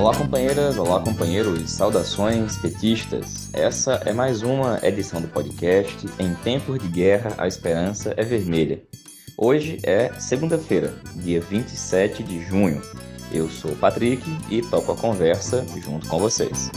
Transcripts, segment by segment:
Olá, companheiras, olá, companheiros, saudações petistas. Essa é mais uma edição do podcast Em Tempos de Guerra, a Esperança é Vermelha. Hoje é segunda-feira, dia 27 de junho. Eu sou o Patrick e toco a conversa junto com vocês.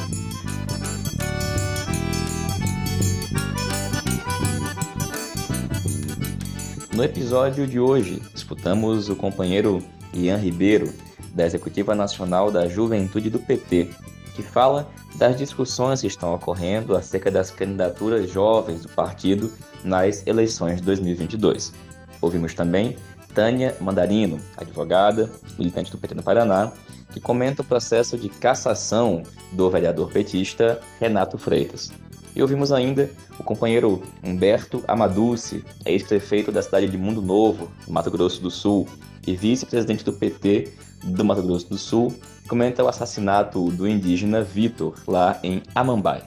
No episódio de hoje, disputamos o companheiro Ian Ribeiro, da Executiva Nacional da Juventude do PT, que fala das discussões que estão ocorrendo acerca das candidaturas jovens do partido nas eleições de 2022. Ouvimos também Tânia Mandarino, advogada, militante do PT no Paraná, que comenta o processo de cassação do vereador petista Renato Freitas. E ouvimos ainda o companheiro Humberto Amaduce, ex-prefeito da cidade de Mundo Novo, no Mato Grosso do Sul, e vice-presidente do PT do Mato Grosso do Sul, comenta o assassinato do indígena Vitor, lá em Amambai.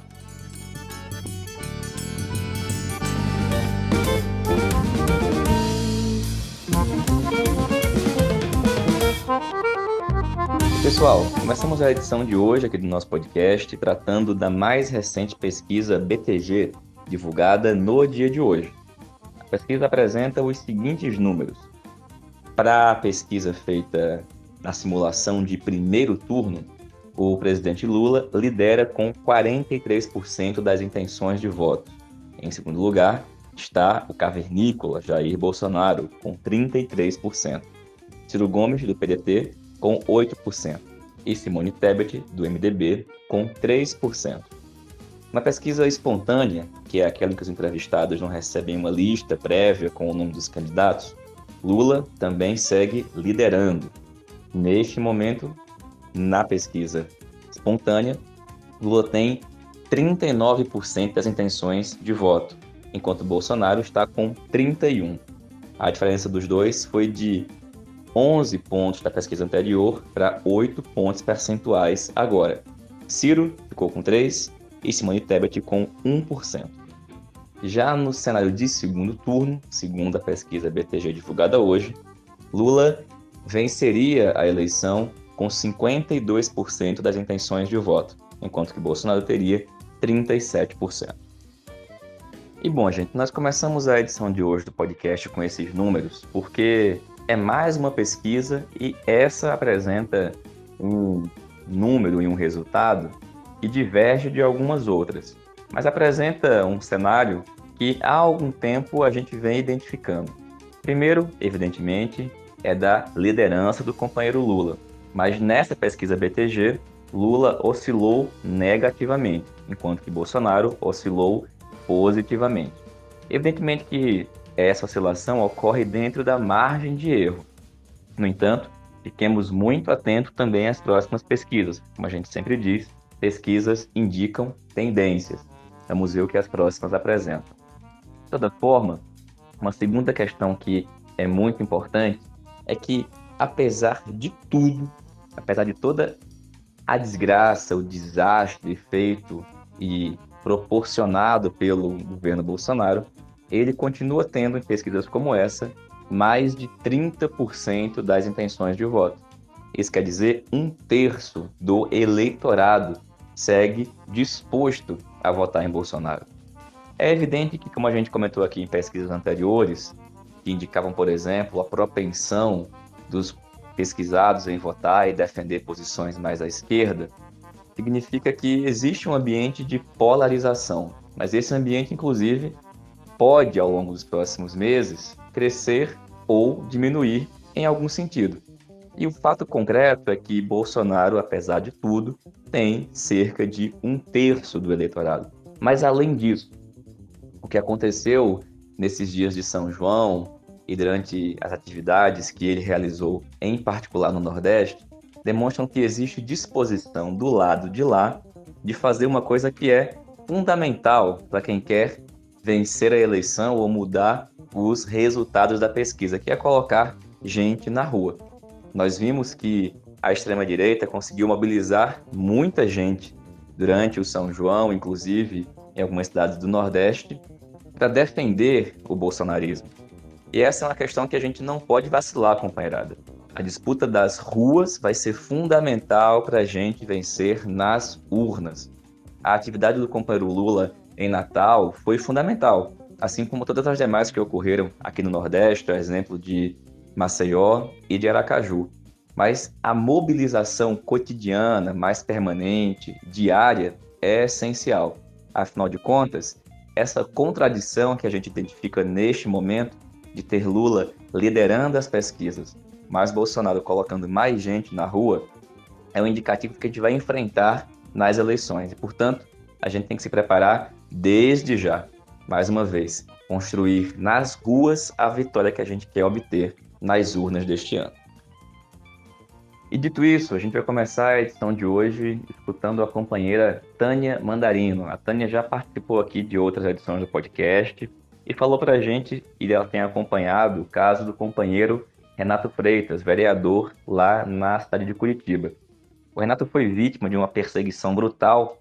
Pessoal, começamos a edição de hoje aqui do nosso podcast tratando da mais recente pesquisa BTG, divulgada no dia de hoje. A pesquisa apresenta os seguintes números. Para a pesquisa feita na simulação de primeiro turno, o presidente Lula lidera com 43% das intenções de voto. Em segundo lugar, está o cavernícola Jair Bolsonaro, com 33%. Ciro Gomes, do PDT, com 8%, e Simone Tebet, do MDB, com 3%. Na pesquisa espontânea, que é aquela em que os entrevistados não recebem uma lista prévia com o nome dos candidatos, Lula também segue liderando. Neste momento, na pesquisa espontânea, Lula tem 39% das intenções de voto, enquanto Bolsonaro está com 31%. A diferença dos dois foi de 11 pontos da pesquisa anterior para 8 pontos percentuais agora. Ciro ficou com 3 e Simone Tebet com 1%. Já no cenário de segundo turno, segundo a pesquisa BTG divulgada hoje, Lula venceria a eleição com 52% das intenções de voto, enquanto que Bolsonaro teria 37%. E bom, gente, nós começamos a edição de hoje do podcast com esses números porque é mais uma pesquisa e essa apresenta um número e um resultado que diverge de algumas outras, mas apresenta um cenário que há algum tempo a gente vem identificando. Primeiro, evidentemente, é da liderança do companheiro Lula, mas nessa pesquisa BTG, Lula oscilou negativamente, enquanto que Bolsonaro oscilou positivamente. Evidentemente que essa oscilação ocorre dentro da margem de erro. No entanto, fiquemos muito atentos também às próximas pesquisas. Como a gente sempre diz, pesquisas indicam tendências. Vamos ver o que as próximas apresentam. De toda forma, uma segunda questão que é muito importante é que, apesar de tudo, apesar de toda a desgraça, o desastre feito e proporcionado pelo governo Bolsonaro, ele continua tendo em pesquisas como essa mais de 30% das intenções de voto. Isso quer dizer um terço do eleitorado segue disposto a votar em Bolsonaro. É evidente que, como a gente comentou aqui em pesquisas anteriores, que indicavam, por exemplo, a propensão dos pesquisados em votar e defender posições mais à esquerda, significa que existe um ambiente de polarização. Mas esse ambiente, inclusive, pode, ao longo dos próximos meses, crescer ou diminuir em algum sentido. E o fato concreto é que Bolsonaro, apesar de tudo, tem cerca de um terço do eleitorado. Mas além disso, o que aconteceu nesses dias de São João e durante as atividades que ele realizou, em particular no Nordeste, demonstram que existe disposição do lado de lá de fazer uma coisa que é fundamental para quem quer vencer a eleição ou mudar os resultados da pesquisa, que é colocar gente na rua. Nós vimos que a extrema-direita conseguiu mobilizar muita gente durante o São João, inclusive em algumas cidades do Nordeste, para defender o bolsonarismo. E essa é uma questão que a gente não pode vacilar, companheirada. A disputa das ruas vai ser fundamental para a gente vencer nas urnas. A atividade do companheiro Lula em Natal foi fundamental, assim como todas as demais que ocorreram aqui no Nordeste, a exemplo de Maceió e de Aracaju. Mas a mobilização cotidiana, mais permanente, diária, é essencial. Afinal de contas, essa contradição que a gente identifica neste momento de ter Lula liderando as pesquisas, mas Bolsonaro colocando mais gente na rua, é um indicativo que a gente vai enfrentar nas eleições. E, portanto, a gente tem que se preparar desde já, mais uma vez, construir nas ruas a vitória que a gente quer obter nas urnas deste ano. E dito isso, a gente vai começar a edição de hoje escutando a companheira Tânia Mandarino. A Tânia já participou aqui de outras edições do podcast e falou para a gente e ela tem acompanhado o caso do companheiro Renato Freitas, vereador lá na cidade de Curitiba. O Renato foi vítima de uma perseguição brutal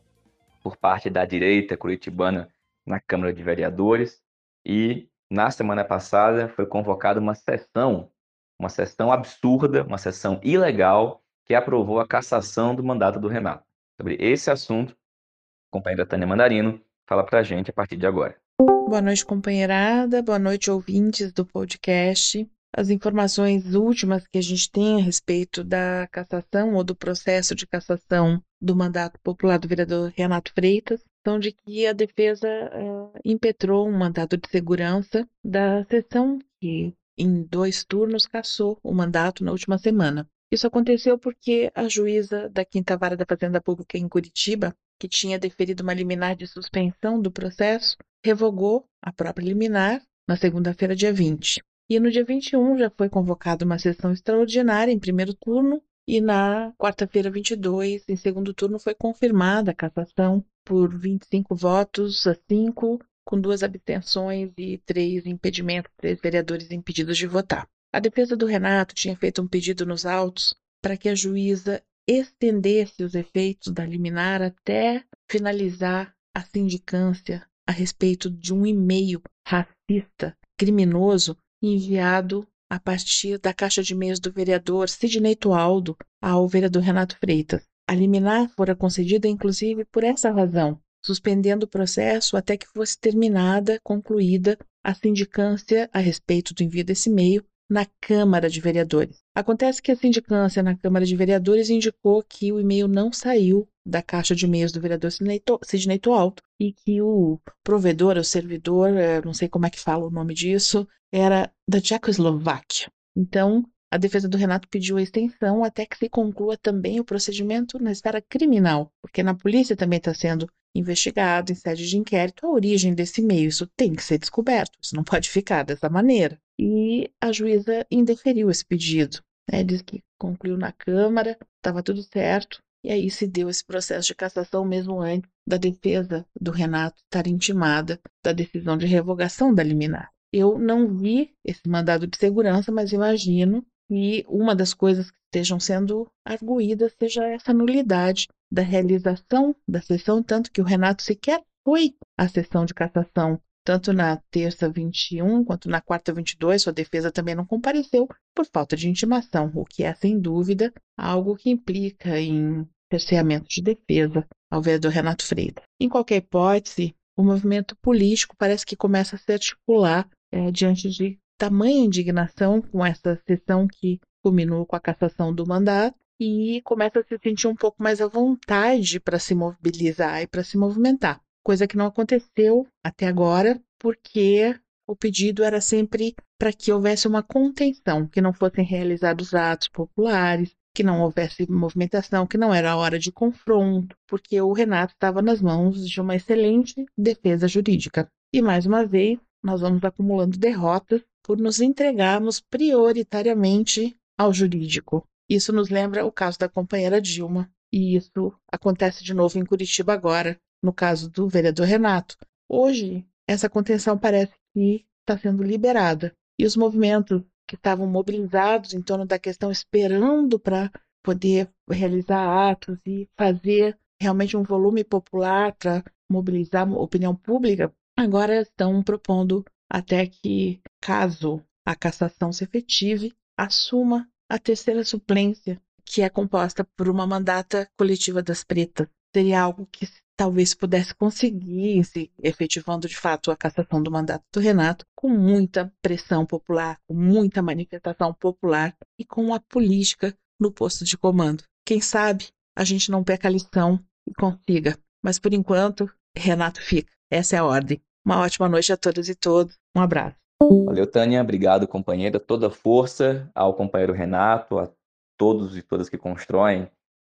por parte da direita curitibana na Câmara de Vereadores e na semana passada foi convocada uma sessão, uma sessão absurda, uma sessão ilegal que aprovou a cassação do mandato do Renato. Sobre esse assunto, a companheira Tânia Mandarino fala para a gente a partir de agora. Boa noite, companheirada. Boa noite, ouvintes do podcast. As informações últimas que a gente tem a respeito da cassação ou do processo de cassação do mandato popular do vereador Renato Freitas são de que a defesa uh, impetrou um mandado de segurança da sessão que, em dois turnos, cassou o mandato na última semana. Isso aconteceu porque a juíza da Quinta Vara da Fazenda Pública em Curitiba, que tinha deferido uma liminar de suspensão do processo, revogou a própria liminar na segunda-feira, dia 20. E no dia 21 já foi convocada uma sessão extraordinária em primeiro turno e na quarta-feira 22, em segundo turno, foi confirmada a cassação por 25 votos a 5, com duas abstenções e três impedimentos, três vereadores impedidos de votar. A defesa do Renato tinha feito um pedido nos autos para que a juíza estendesse os efeitos da liminar até finalizar a sindicância a respeito de um e-mail racista, criminoso, enviado a partir da caixa de e-mails do vereador Sidney Tualdo ao vereador Renato Freitas. A liminar fora concedida, inclusive, por essa razão, suspendendo o processo até que fosse terminada, concluída a sindicância a respeito do envio desse e-mail na Câmara de Vereadores. Acontece que a sindicância na Câmara de Vereadores indicou que o e-mail não saiu da caixa de e-mails do vereador Sidney Alto e que o provedor, o servidor, eh, não sei como é que fala o nome disso, era da Tchecoslováquia. Então, a defesa do Renato pediu a extensão até que se conclua também o procedimento na esfera criminal, porque na polícia também está sendo investigado em sede de inquérito a origem desse e-mail. Isso tem que ser descoberto, isso não pode ficar dessa maneira. E a juíza indeferiu esse pedido. Né? Diz que concluiu na Câmara, estava tudo certo, e aí se deu esse processo de cassação mesmo antes da defesa do Renato estar intimada da decisão de revogação da liminar. Eu não vi esse mandado de segurança, mas imagino que uma das coisas que estejam sendo arguídas seja essa nulidade da realização da sessão, tanto que o Renato sequer foi à sessão de cassação tanto na terça 21 quanto na quarta 22, sua defesa também não compareceu por falta de intimação, o que é, sem dúvida, algo que implica em cerceamento de defesa ao vereador Renato Freitas. Em qualquer hipótese, o movimento político parece que começa a se articular é, diante de tamanha indignação com essa sessão que culminou com a cassação do mandato e começa a se sentir um pouco mais à vontade para se mobilizar e para se movimentar, coisa que não aconteceu até agora, porque o pedido era sempre para que houvesse uma contenção, que não fossem realizados atos populares, que não houvesse movimentação, que não era hora de confronto, porque o Renato estava nas mãos de uma excelente defesa jurídica. E mais uma vez, nós vamos acumulando derrotas por nos entregarmos prioritariamente ao jurídico. Isso nos lembra o caso da companheira Dilma, e isso acontece de novo em Curitiba agora, no caso do vereador Renato. Hoje, essa contenção parece que está sendo liberada e os movimentos que estavam mobilizados em torno da questão, esperando para poder realizar atos e fazer realmente um volume popular para mobilizar a opinião pública, agora estão propondo até que, caso a cassação se efetive, assuma a terceira suplência, que é composta por uma mandata coletiva das pretas. Seria algo que talvez pudesse conseguir, se efetivando de fato a cassação do mandato do Renato, com muita pressão popular, com muita manifestação popular e com a política no posto de comando. Quem sabe a gente não peca a lição e consiga. Mas por enquanto, Renato fica. Essa é a ordem. Uma ótima noite a todas e todos. Um abraço. Valeu, Tânia. Obrigado, companheira. Toda força ao companheiro Renato, a todos e todas que constroem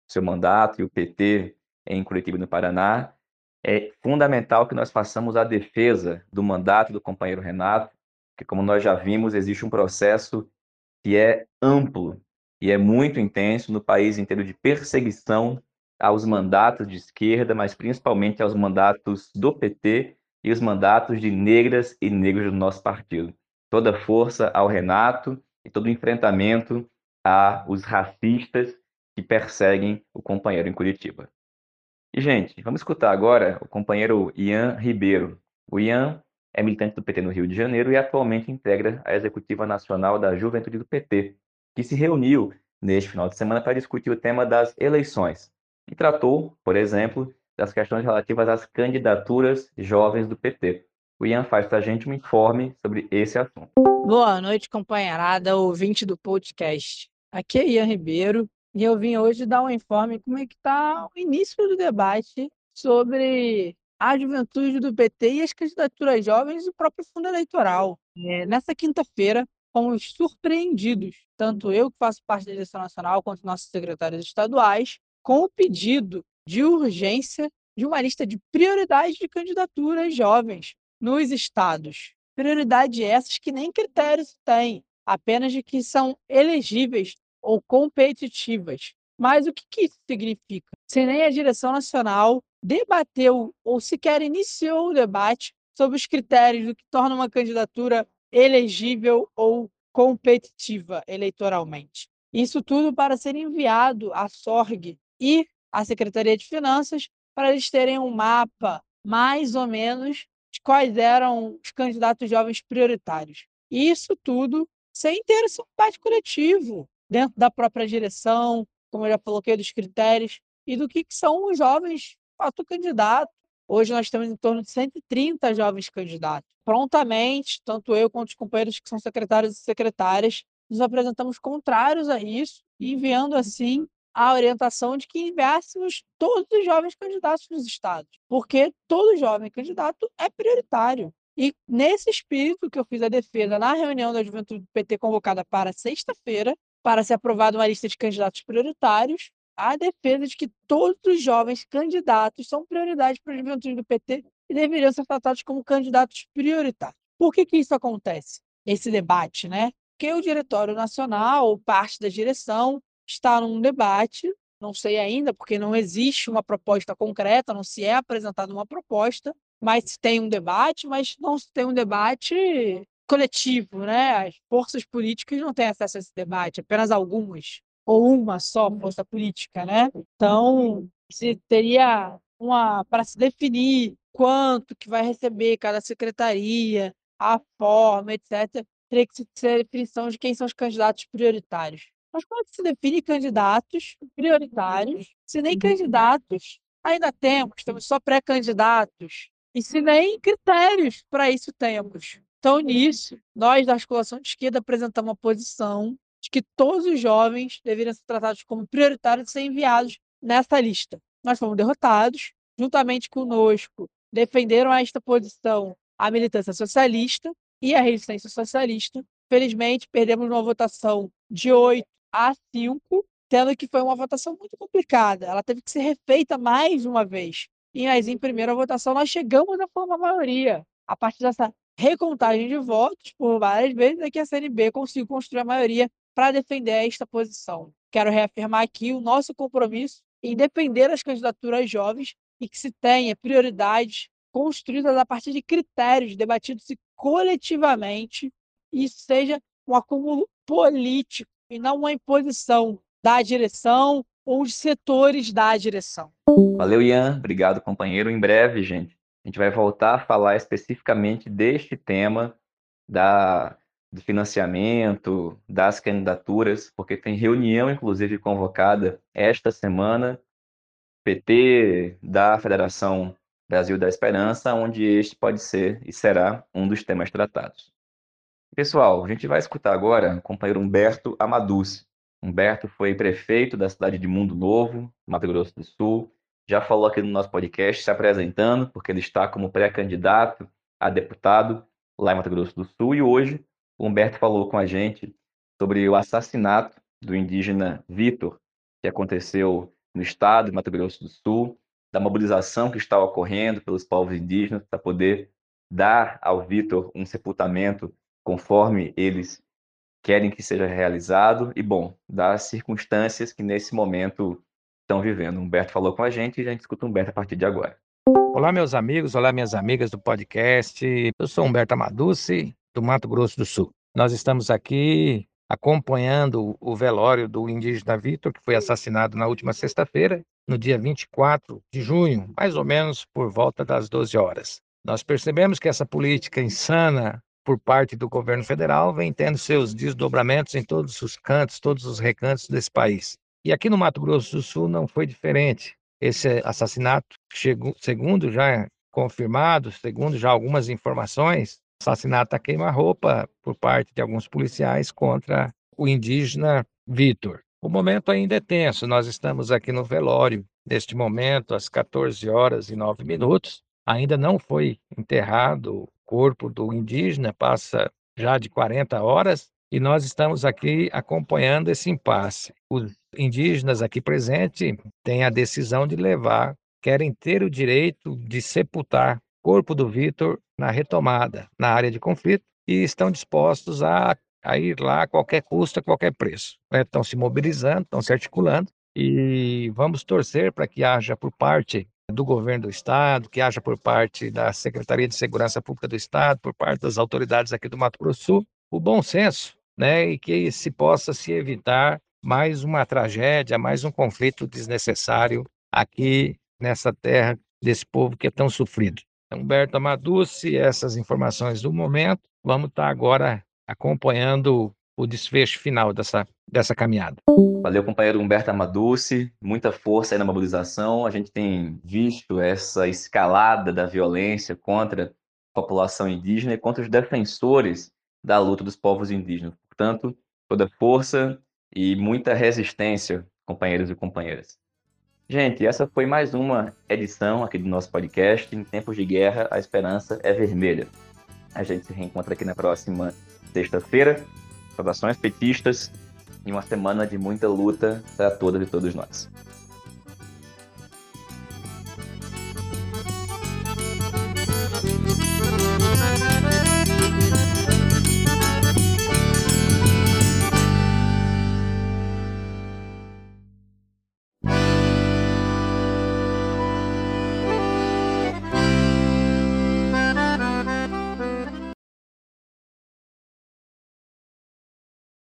seu mandato e o PT em Curitiba no Paraná. É fundamental que nós façamos a defesa do mandato do companheiro Renato, que, como nós já vimos, existe um processo que é amplo e é muito intenso no país inteiro de perseguição aos mandatos de esquerda, mas principalmente aos mandatos do PT e os mandatos de negras e negros do nosso partido. Toda força ao Renato e todo enfrentamento aos racistas que perseguem o companheiro em Curitiba. E, gente, vamos escutar agora o companheiro Ian Ribeiro. O Ian é militante do PT no Rio de Janeiro e atualmente integra a Executiva Nacional da Juventude do PT, que se reuniu neste final de semana para discutir o tema das eleições e tratou, por exemplo, das questões relativas às candidaturas jovens do PT. O Ian faz para a gente um informe sobre esse assunto. Boa noite, companheirada, ouvinte do podcast. Aqui é Ian Ribeiro e eu vim hoje dar um informe como é que está o início do debate sobre a juventude do PT e as candidaturas jovens do próprio fundo eleitoral. É, nessa quinta-feira, fomos surpreendidos, tanto eu que faço parte da eleição nacional, quanto nossos secretários estaduais, com o pedido de urgência de uma lista de prioridades de candidaturas jovens nos estados. Prioridades essas que nem critérios têm, apenas de que são elegíveis ou competitivas. Mas o que, que isso significa? Se nem a direção nacional debateu ou sequer iniciou o debate sobre os critérios do que torna uma candidatura elegível ou competitiva eleitoralmente. Isso tudo para ser enviado à SORG e à Secretaria de Finanças para eles terem um mapa mais ou menos de quais eram os candidatos jovens prioritários. Isso tudo sem ter esse debate coletivo dentro da própria direção, como eu já coloquei, dos critérios e do que, que são os jovens candidatos. Hoje nós temos em torno de 130 jovens candidatos. Prontamente, tanto eu quanto os companheiros que são secretários e secretárias, nos apresentamos contrários a isso, enviando assim a orientação de que enviássemos todos os jovens candidatos nos estados, porque todo jovem candidato é prioritário. E nesse espírito que eu fiz a defesa na reunião da juventude do PT convocada para sexta-feira, para ser aprovada uma lista de candidatos prioritários, a defesa de que todos os jovens candidatos são prioridade para a juventude do PT e deveriam ser tratados como candidatos prioritários. Por que, que isso acontece? Esse debate, né? Porque o Diretório Nacional, parte da direção, está num debate, não sei ainda, porque não existe uma proposta concreta, não se é apresentada uma proposta, mas tem um debate, mas não se tem um debate coletivo, né? As forças políticas não têm acesso a esse debate, apenas algumas, ou uma só força política, né? Então, se teria uma para se definir quanto que vai receber cada secretaria, a forma, etc., teria que ser a definição de quem são os candidatos prioritários. Mas como é que se define candidatos prioritários, se nem candidatos ainda temos, temos só pré-candidatos, e se nem critérios para isso temos? Então, nisso, nós da articulação de esquerda apresentamos uma posição de que todos os jovens deveriam ser tratados como prioritários e ser enviados nessa lista. Nós fomos derrotados, juntamente conosco, defenderam esta posição a militância socialista e a resistência socialista. Felizmente, perdemos uma votação de 8 a 5, tendo que foi uma votação muito complicada. Ela teve que ser refeita mais uma vez. E mas em primeira votação nós chegamos a formar maioria. A partir dessa recontagem de votos por várias vezes é que a CNB conseguiu construir a maioria para defender esta posição. Quero reafirmar aqui o nosso compromisso em defender as candidaturas jovens e que se tenha prioridades construídas a partir de critérios debatidos coletivamente e seja um acúmulo político e não uma imposição da direção ou de setores da direção. Valeu, Ian. Obrigado, companheiro. Em breve, gente, a gente vai voltar a falar especificamente deste tema da de financiamento, das candidaturas, porque tem reunião, inclusive, convocada esta semana, PT, da Federação Brasil da Esperança, onde este pode ser e será um dos temas tratados. Pessoal, a gente vai escutar agora o companheiro Humberto Amaduce. Humberto foi prefeito da cidade de Mundo Novo, Mato Grosso do Sul, já falou aqui no nosso podcast, se apresentando, porque ele está como pré-candidato a deputado lá em Mato Grosso do Sul, e hoje o Humberto falou com a gente sobre o assassinato do indígena Vitor, que aconteceu no estado de Mato Grosso do Sul, da mobilização que está ocorrendo pelos povos indígenas para poder dar ao Vitor um sepultamento conforme eles querem que seja realizado. E, bom, das circunstâncias que nesse momento estão vivendo. Humberto falou com a gente e a gente escuta o Humberto a partir de agora. Olá, meus amigos, olá, minhas amigas do podcast. Eu sou Humberto Amaduce, do Mato Grosso do Sul. Nós estamos aqui acompanhando o velório do indígena Vitor, que foi assassinado na última sexta-feira, no dia 24 de junho, mais ou menos por volta das 12 horas. Nós percebemos que essa política insana por parte do governo federal vem tendo seus desdobramentos em todos os cantos, todos os recantos desse país. E aqui no Mato Grosso do Sul não foi diferente. Esse assassinato, segundo já confirmado, segundo já algumas informações, assassinato a queima-roupa por parte de alguns policiais contra o indígena Vitor. O momento ainda é tenso, nós estamos aqui no velório, neste momento, às 14 horas e 9 minutos. Ainda não foi enterrado o corpo do indígena, passa já de 40 horas, e nós estamos aqui acompanhando esse impasse. Os indígenas aqui presentes têm a decisão de levar, querem ter o direito de sepultar corpo do Vitor na retomada, na área de conflito, e estão dispostos a, a ir lá a qualquer custo, a qualquer preço. Né? Estão se mobilizando, estão se articulando, e vamos torcer para que haja por parte do governo do estado, que haja por parte da Secretaria de Segurança Pública do estado, por parte das autoridades aqui do Mato Grosso do Sul, o bom senso, né, e que se possa se evitar mais uma tragédia, mais um conflito desnecessário aqui nessa terra desse povo que é tão sofrido. Humberto Amaduce, essas informações do momento. Vamos estar agora acompanhando o desfecho final dessa, dessa caminhada. Valeu, companheiro Humberto Amaduce. Muita força aí na mobilização. A gente tem visto essa escalada da violência contra a população indígena e contra os defensores da luta dos povos indígenas. Portanto, toda força e muita resistência, companheiros e companheiras. Gente, essa foi mais uma edição aqui do nosso podcast. Em tempos de guerra, a esperança é vermelha. A gente se reencontra aqui na próxima sexta-feira. Saudações petistas e uma semana de muita luta para todas e todos nós.